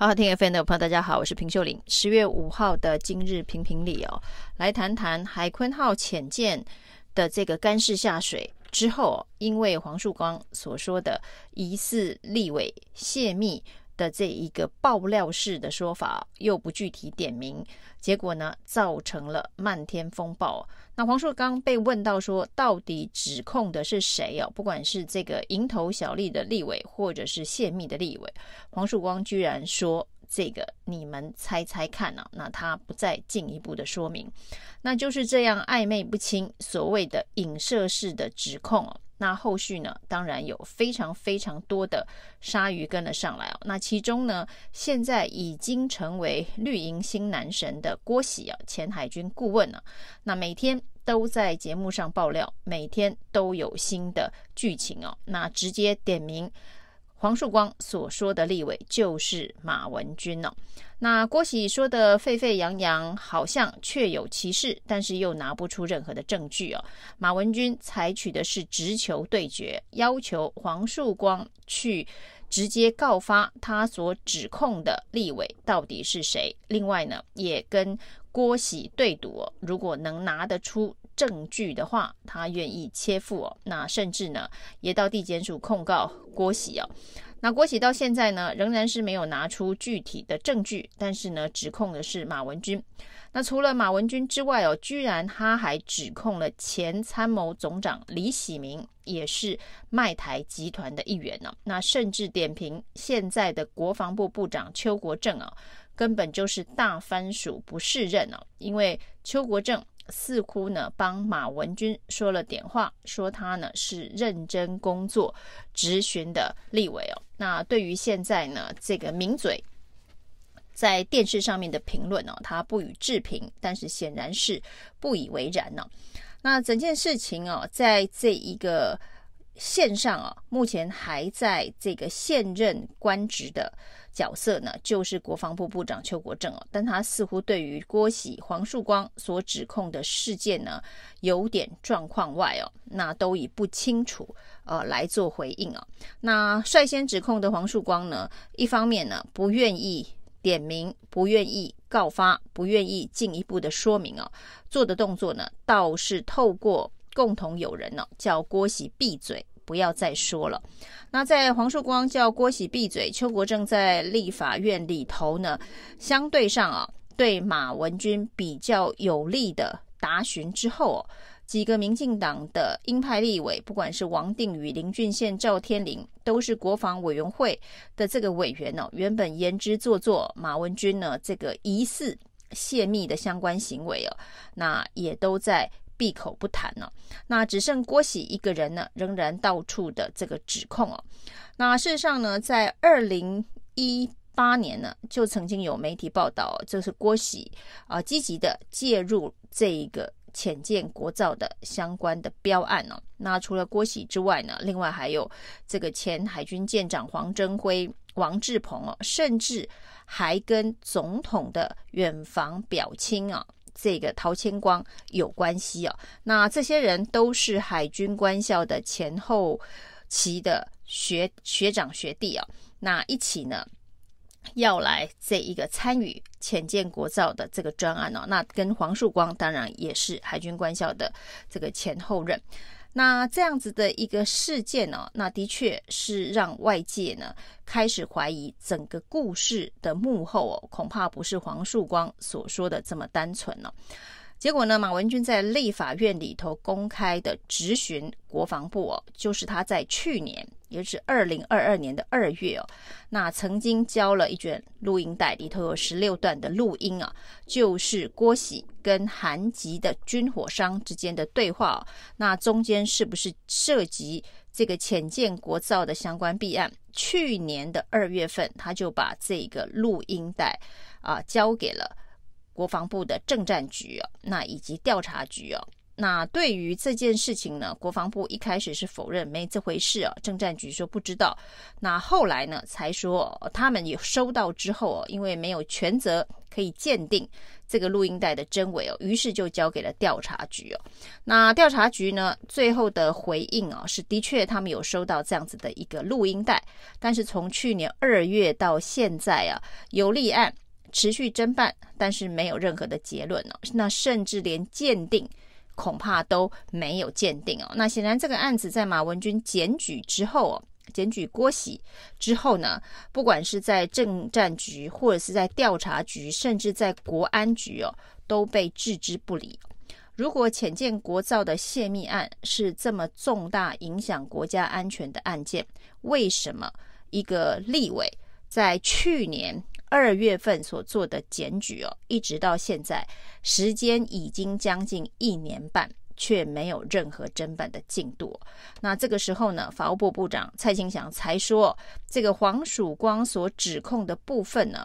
好好听 FM 的朋友，大家好，我是平秀玲。十月五号的今日评评理哦，来谈谈海鲲号潜舰的这个干式下水之后，因为黄树光所说的疑似立委泄密的这一个爆料式的说法，又不具体点名，结果呢，造成了漫天风暴。那黄树光被问到说，到底指控的是谁哦？不管是这个蝇头小利的立委，或者是泄密的立委，黄树光居然说：“这个你们猜猜看呢、？”那他不再进一步的说明，那就是这样暧昧不清，所谓的影射式的指控。那后续呢，当然有非常非常多的鲨鱼跟了上来哦。那其中呢，现在已经成为绿营新男神的郭喜啊，前海军顾问呢、啊，那每天都在节目上爆料，每天都有新的剧情哦。那直接点名。黄树光所说的立委就是马文君哦。那郭喜说的沸沸扬扬，好像确有其事，但是又拿不出任何的证据哦。马文君采取的是直球对决，要求黄树光去直接告发他所指控的立委到底是谁。另外呢，也跟郭喜对赌，如果能拿得出。证据的话，他愿意切腹哦。那甚至呢，也到地检署控告郭喜哦。那郭喜到现在呢，仍然是没有拿出具体的证据，但是呢，指控的是马文君。那除了马文君之外哦，居然他还指控了前参谋总长李喜明，也是卖台集团的一员呢。那甚至点评现在的国防部部长邱国正啊，根本就是大番薯不识任哦，因为邱国正。似乎呢，帮马文君说了点话，说他呢是认真工作、执询的立委哦。那对于现在呢这个名嘴在电视上面的评论哦，他不予置评，但是显然是不以为然呢、那整件事情哦，在这一个线上啊、目前还在这个现任官职的。角色呢，就是国防部部长邱国正哦，但他似乎对于郭喜、黄树光所指控的事件呢，有点状况外哦，那都以不清楚呃来做回应哦。那率先指控的黄树光呢，一方面呢不愿意点名，不愿意告发，不愿意进一步的说明哦，做的动作呢，倒是透过共同友人呢、叫郭喜闭嘴。不要再说了。那在黄树光叫郭喜闭嘴，邱国正在立法院里头呢，相对上啊，对马文君比较有利的答询之后，几个民进党的鹰派立委，不管是王定宇、林俊宪、赵天麟，都是国防委员会的这个委员呢，原本言之凿凿，马文君呢这个疑似泄密的相关行为哦，那也都在。闭口不谈了，那只剩郭喜一个人呢，仍然到处的这个指控哦。那事实上呢，在二零一八年呢，就曾经有媒体报道，就是郭喜啊积极的介入这一个浅见国造的相关的标案哦。那除了郭喜之外呢，另外还有这个前海军舰长黄征辉、王志鹏哦，甚至还跟总统的远房表亲啊。这个陶谦光有关系啊，那这些人都是海军官校的前后期的学学长学弟啊，那一起呢要来这一个参与浅见国造的这个专案哦，那跟黄树光当然也是海军官校的这个前后任。那这样子的一个事件呢、哦，那的确是让外界呢开始怀疑整个故事的幕后哦，恐怕不是黄树光所说的这么单纯了、哦。结果呢，马文君在立法院里头公开的质询国防部哦，就是他在去年。也就是二零二二年的二月哦，那曾经交了一卷录音带，里头有十六段的录音啊，就是郭喜跟韩籍的军火商之间的对话哦。那中间是不是涉及这个浅见国造的相关弊案？去年的二月份，他就把这个录音带啊交给了国防部的政战局哦，那以及调查局哦。那对于这件事情呢，国防部一开始是否认没这回事啊，政战局说不知道。那后来呢，才说他们有收到之后哦，因为没有权责可以鉴定这个录音带的真伪哦，于是就交给了调查局哦。那调查局呢，最后的回应哦，是的确他们有收到这样子的一个录音带，但是从去年二月到现在啊，有立案持续侦办，但是没有任何的结论哦。那甚至连鉴定恐怕都没有鉴定哦。那显然这个案子在马文君检举之后哦。检举郭喜之后呢，不管是在政战局，或者是在调查局，甚至在国安局哦，都被置之不理。如果浅见国造的泄密案是这么重大影响国家安全的案件，为什么一个立委在去年二月份所做的检举哦，一直到现在，时间已经将近一年半。却没有任何侦办的进度。那这个时候呢，法务部部长蔡清祥才说，这个黄曙光所指控的部分呢，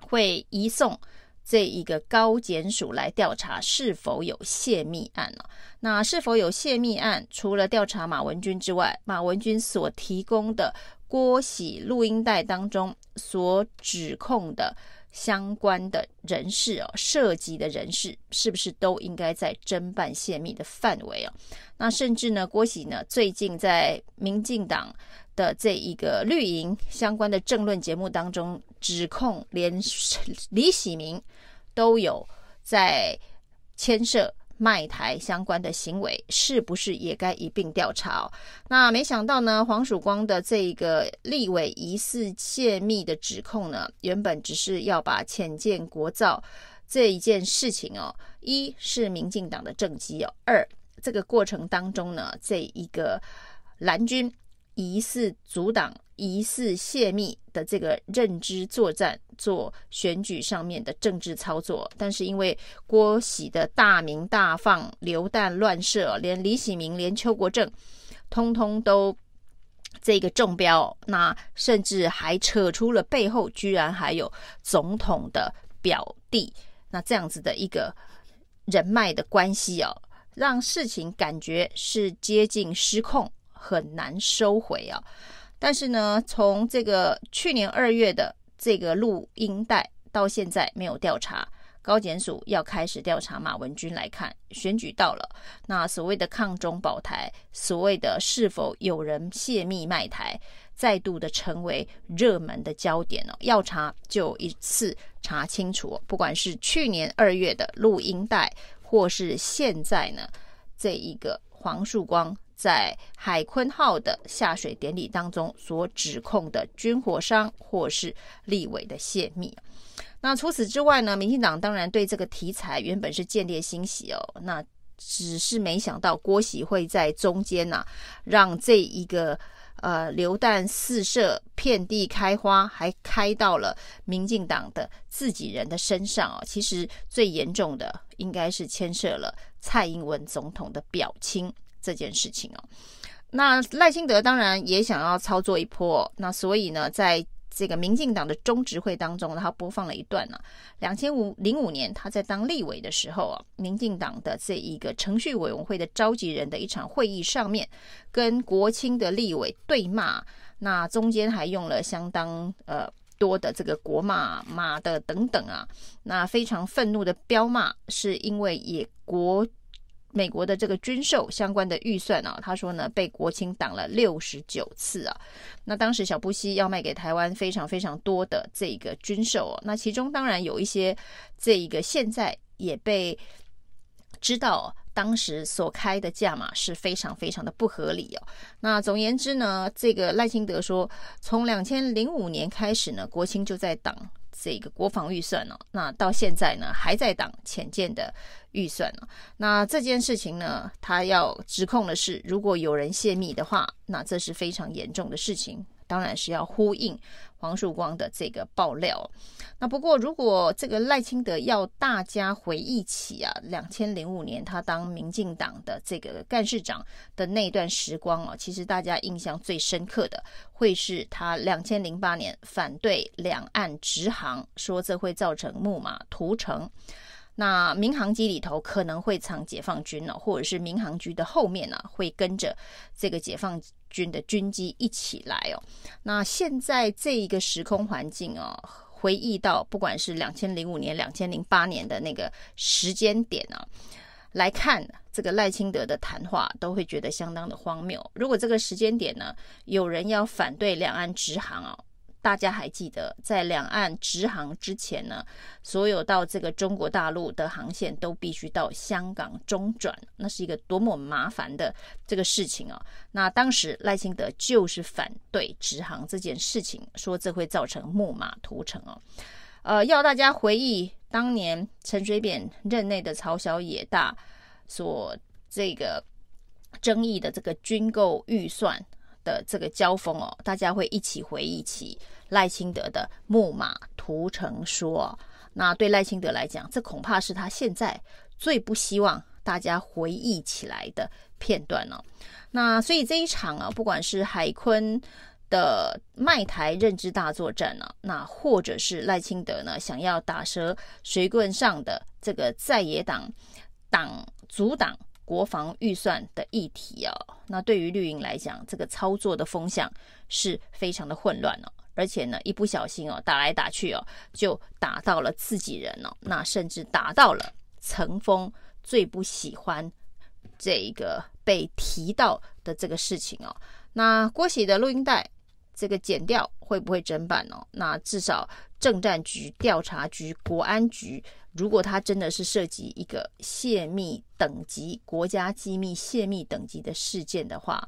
会移送这一个高检署来调查是否有泄密案呢？那是否有泄密案？除了调查马文君之外，马文君所提供的郭喜录音带当中所指控的。相关的人士哦，涉及的人士是不是都应该在侦办泄密的范围哦？那甚至呢，郭喜呢最近在民进党的这一个绿营相关的政论节目当中，指控连李喜明都有在牵涉。卖台相关的行为是不是也该一并调查？那没想到呢，黄曙光的这个立委疑似泄密的指控呢，原本只是要把潜舰国造这一件事情哦，一是民进党的政绩哦，二这个过程当中呢，这一个蓝军疑似阻挡。疑似泄密的这个认知作战，做选举上面的政治操作，但是因为郭喜的大鸣大放、流弹乱射，连李喜明、连邱国正，通通都这个中标，那甚至还扯出了背后居然还有总统的表弟，那这样子的一个人脉的关系哦，让事情感觉是接近失控，很难收回啊。但是呢，从这个去年二月的这个录音带到现在没有调查，高检署要开始调查马文君来看，选举到了，那所谓的抗中保台，所谓的是否有人泄密卖台，再度的成为热门的焦点哦。要查就一次查清楚，不管是去年二月的录音带，或是现在呢这一个黄曙光。在海鲲号的下水典礼当中所指控的军火商或是立委的泄密，那除此之外呢，民进党当然对这个题材原本是见猎心喜哦，那只是没想到郭喜会在中间呐、啊，让这一个呃流弹四射，遍地开花，还开到了民进党的自己人的身上哦。其实最严重的应该是牵涉了蔡英文总统的表亲。这件事情哦，那赖清德当然也想要操作一波，那所以呢，在这个民进党的中执会当中，他播放了一段呢，两千五零五年他在当立委的时候啊，民进党的这一个程序委员会的召集人的一场会议上面，跟国青的立委对骂，那中间还用了相当呃多的这个国骂、骂的等等啊，那非常愤怒的飙骂，是因为也国。美国的这个军售相关的预算啊，他说呢，被国青挡了六十九次啊。那当时小布希要卖给台湾非常非常多的这个军售哦，那其中当然有一些这一个现在也被知道，当时所开的价码是非常非常的不合理哦。那总言之呢，这个赖清德说，从两千零五年开始呢，国青就在挡。这个国防预算呢、哦，那到现在呢还在挡潜舰的预算呢。那这件事情呢，他要指控的是，如果有人泄密的话，那这是非常严重的事情。当然是要呼应黄曙光的这个爆料。那不过，如果这个赖清德要大家回忆起啊，两千零五年他当民进党的这个干事长的那段时光啊，其实大家印象最深刻的会是他两千零八年反对两岸直航，说这会造成木马屠城。那民航机里头可能会藏解放军呢，或者是民航局的后面呢会跟着这个解放军的军机一起来哦。那现在这一个时空环境哦，回忆到不管是两千零五年、两千零八年的那个时间点啊，来看这个赖清德的谈话，都会觉得相当的荒谬。如果这个时间点呢，有人要反对两岸直航啊。大家还记得，在两岸直航之前呢，所有到这个中国大陆的航线都必须到香港中转，那是一个多么麻烦的这个事情啊！那当时赖清德就是反对直航这件事情，说这会造成木马屠城哦。呃，要大家回忆当年陈水扁任内的朝小野大所这个争议的这个军购预算。的这个交锋哦，大家会一起回忆起赖清德的木马屠城说。那对赖清德来讲，这恐怕是他现在最不希望大家回忆起来的片段哦。那所以这一场啊，不管是海坤的卖台认知大作战呢，那或者是赖清德呢想要打蛇随棍上的这个在野党党阻挡。国防预算的议题哦，那对于绿营来讲，这个操作的风向是非常的混乱哦，而且呢，一不小心哦，打来打去哦，就打到了自己人哦，那甚至打到了陈峰最不喜欢这个被提到的这个事情哦。那郭喜的录音带这个剪掉会不会整版哦？那至少政战局、调查局、国安局。如果它真的是涉及一个泄密等级、国家机密泄密等级的事件的话，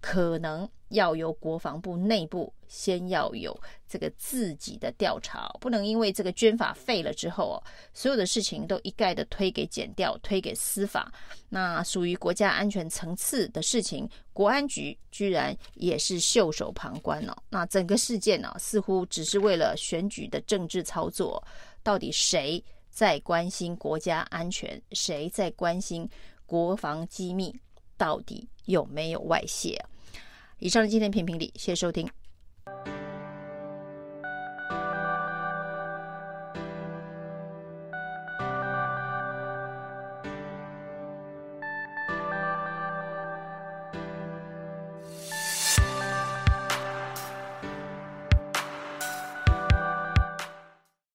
可能要由国防部内部先要有这个自己的调查，不能因为这个捐法废了之后哦，所有的事情都一概的推给检调、推给司法。那属于国家安全层次的事情，国安局居然也是袖手旁观哦。那整个事件呢，似乎只是为了选举的政治操作，到底谁？在关心国家安全，谁在关心国防机密到底有没有外泄？以上的今天评评理，谢谢收听。